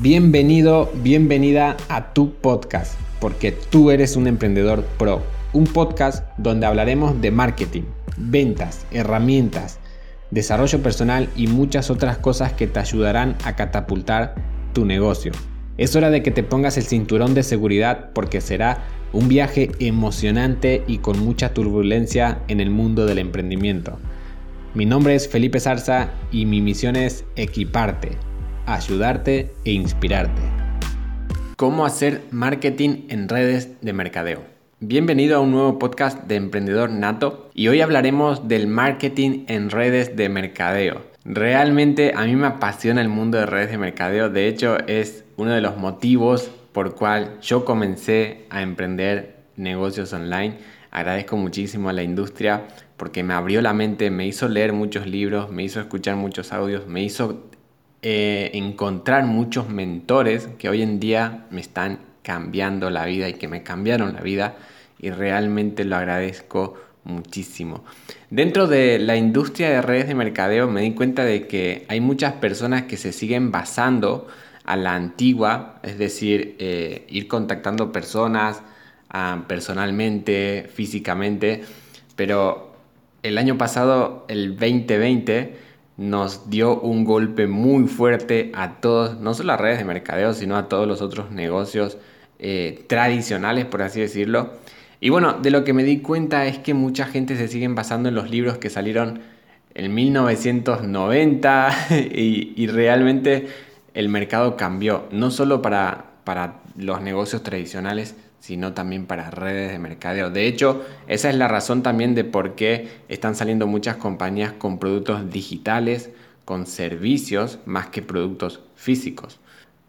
Bienvenido, bienvenida a tu podcast, porque tú eres un emprendedor pro. Un podcast donde hablaremos de marketing, ventas, herramientas, desarrollo personal y muchas otras cosas que te ayudarán a catapultar tu negocio. Es hora de que te pongas el cinturón de seguridad porque será un viaje emocionante y con mucha turbulencia en el mundo del emprendimiento. Mi nombre es Felipe Zarza y mi misión es equiparte, ayudarte e inspirarte. ¿Cómo hacer marketing en redes de mercadeo? Bienvenido a un nuevo podcast de Emprendedor Nato y hoy hablaremos del marketing en redes de mercadeo. Realmente a mí me apasiona el mundo de redes de mercadeo, de hecho es uno de los motivos por cual yo comencé a emprender negocios online. Agradezco muchísimo a la industria porque me abrió la mente, me hizo leer muchos libros, me hizo escuchar muchos audios, me hizo eh, encontrar muchos mentores que hoy en día me están cambiando la vida y que me cambiaron la vida y realmente lo agradezco muchísimo. Dentro de la industria de redes de mercadeo me di cuenta de que hay muchas personas que se siguen basando a la antigua, es decir, eh, ir contactando personas ah, personalmente, físicamente, pero el año pasado, el 2020, nos dio un golpe muy fuerte a todos, no solo a redes de mercadeo, sino a todos los otros negocios eh, tradicionales, por así decirlo. Y bueno, de lo que me di cuenta es que mucha gente se sigue basando en los libros que salieron en 1990 y, y realmente el mercado cambió, no solo para, para los negocios tradicionales, sino también para redes de mercadeo. De hecho, esa es la razón también de por qué están saliendo muchas compañías con productos digitales, con servicios, más que productos físicos.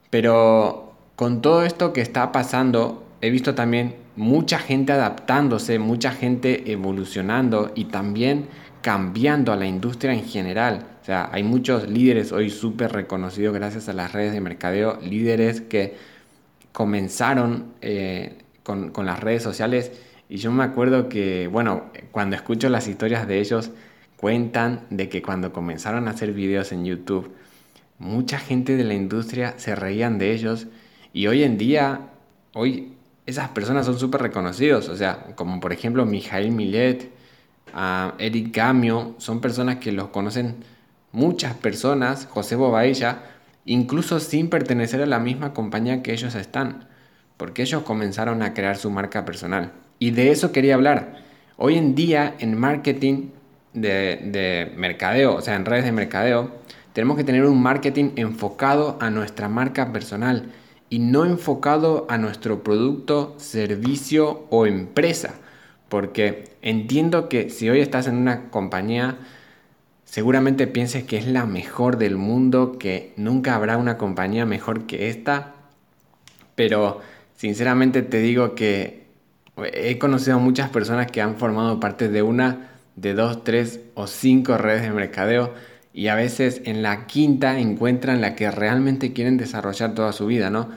Pero con todo esto que está pasando, he visto también mucha gente adaptándose, mucha gente evolucionando y también cambiando a la industria en general. O sea, hay muchos líderes hoy súper reconocidos gracias a las redes de mercadeo, líderes que comenzaron eh, con, con, las redes sociales. Y yo me acuerdo que, bueno, cuando escucho las historias de ellos, cuentan de que cuando comenzaron a hacer videos en YouTube, mucha gente de la industria se reían de ellos. Y hoy en día, hoy esas personas son súper reconocidos, o sea, como por ejemplo Mijail Millet, Eric Gamio, son personas que los conocen muchas personas, José Bobailla, incluso sin pertenecer a la misma compañía que ellos están, porque ellos comenzaron a crear su marca personal. Y de eso quería hablar. Hoy en día en marketing de, de mercadeo, o sea, en redes de mercadeo, tenemos que tener un marketing enfocado a nuestra marca personal y no enfocado a nuestro producto, servicio o empresa. Porque entiendo que si hoy estás en una compañía, seguramente pienses que es la mejor del mundo, que nunca habrá una compañía mejor que esta. Pero sinceramente te digo que he conocido a muchas personas que han formado parte de una, de dos, tres o cinco redes de mercadeo y a veces en la quinta encuentran la que realmente quieren desarrollar toda su vida, ¿no?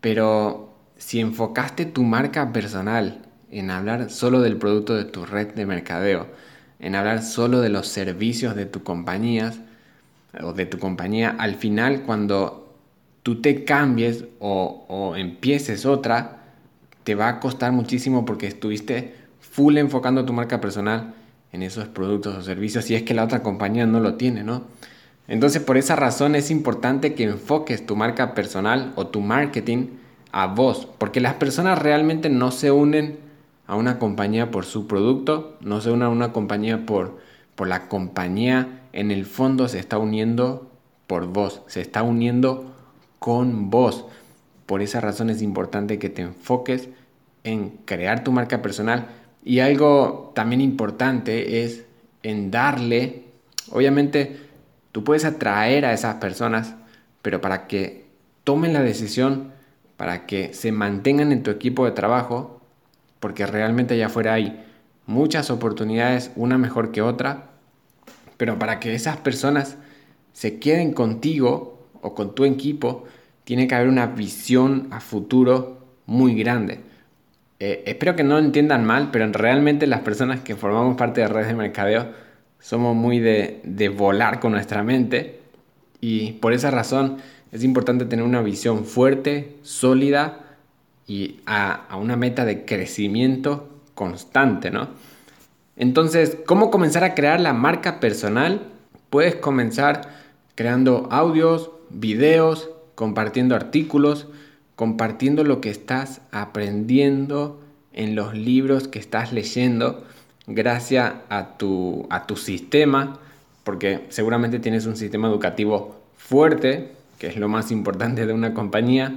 Pero si enfocaste tu marca personal en hablar solo del producto de tu red de mercadeo, en hablar solo de los servicios de tu compañía o de tu compañía, al final cuando tú te cambies o, empieces otra, te va a costar muchísimo porque estuviste full enfocando tu marca personal en esos productos o servicios si es que la otra compañía no lo tiene, ¿no? Entonces por esa razón es importante que enfoques tu marca personal o tu marketing a vos, porque las personas realmente no se unen a una compañía por su producto, no se unen a una compañía por, por la compañía, en el fondo se está uniendo por vos, se está uniendo con vos. Por esa razón es importante que te enfoques en crear tu marca personal y algo también importante es en darle, obviamente tú puedes atraer a esas personas, pero para que tomen la decisión, para que se mantengan en tu equipo de trabajo, porque realmente allá afuera hay muchas oportunidades, una mejor que otra, pero para que esas personas se queden contigo o con tu equipo, tiene que haber una visión a futuro muy grande. Eh, espero que no entiendan mal, pero realmente las personas que formamos parte de redes de mercadeo somos muy de, de volar con nuestra mente y por esa razón Es importante tener una visión fuerte, sólida y a, a una meta de crecimiento constante, ¿no? Entonces, ¿cómo comenzar a crear la marca personal? Puedes comenzar creando audios, videos, compartiendo artículos, compartiendo lo que estás aprendiendo en los libros que estás leyendo gracias a tu, a tu sistema, porque seguramente tienes un sistema educativo fuerte, que es lo más importante de una compañía,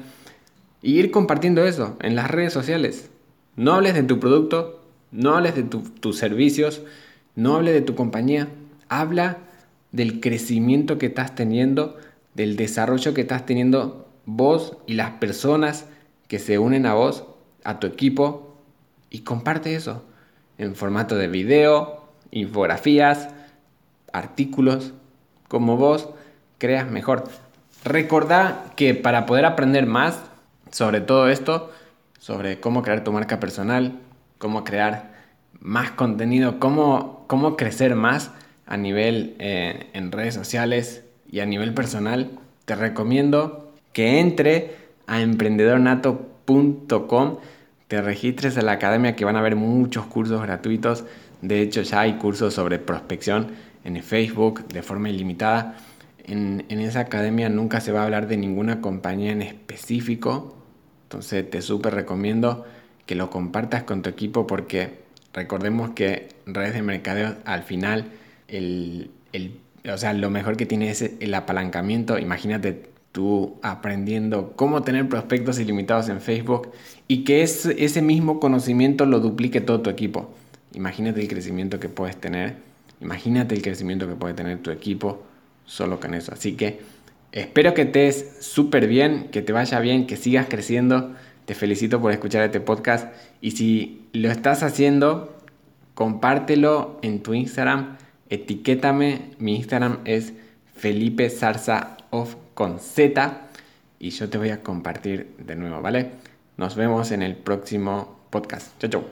y ir compartiendo eso en las redes sociales. No hables de tu producto, no hables de tus servicios, no hables de tu compañía, habla del crecimiento que estás teniendo, del desarrollo que estás teniendo vos y las personas que se unen a vos, a tu equipo, y comparte eso en formato de video, infografías, artículos, como vos creas mejor. Recordá que para poder aprender más sobre todo esto, sobre cómo crear tu marca personal, cómo crear más contenido, cómo, cómo crecer más a nivel eh, en redes sociales y a nivel personal, te recomiendo que entre a emprendedornato.com, te registres a la academia que van a haber muchos cursos gratuitos. De hecho, ya hay cursos sobre prospección en Facebook de forma ilimitada. En, esa academia nunca se va a hablar de ninguna compañía en específico. Entonces te súper recomiendo que lo compartas con tu equipo porque recordemos que redes de mercadeo al final el, el, o sea, lo mejor que tiene es el apalancamiento. Imagínate tú aprendiendo cómo tener prospectos ilimitados en Facebook y que ese mismo conocimiento lo duplique todo tu equipo. Imagínate el crecimiento que puedes tener. Imagínate el crecimiento que puede tener tu equipo solo con eso. Así que espero que te súper bien, que te vaya bien, que sigas creciendo. Te felicito por escuchar este podcast. Y si lo estás haciendo, compártelo en tu Instagram etiquétame. Mi Instagram es Felipe Zarza Off con Z y yo te voy a compartir de nuevo, ¿vale? Nos vemos en el próximo podcast. Chau, chau.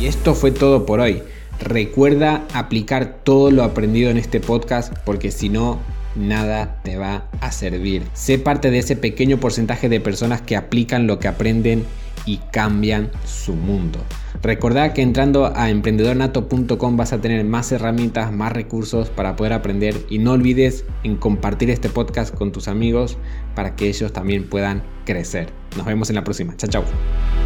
Y esto fue todo por hoy. Recuerda aplicar todo lo aprendido en este podcast porque si no, nada te va a servir. Sé parte de ese pequeño porcentaje de personas que aplican lo que aprenden y cambian su mundo. Recordad que entrando a emprendedornato.com vas a tener más herramientas, más recursos para poder aprender y no olvides en compartir este podcast con tus amigos para que ellos también puedan crecer. Nos vemos en la próxima. Chao, chao.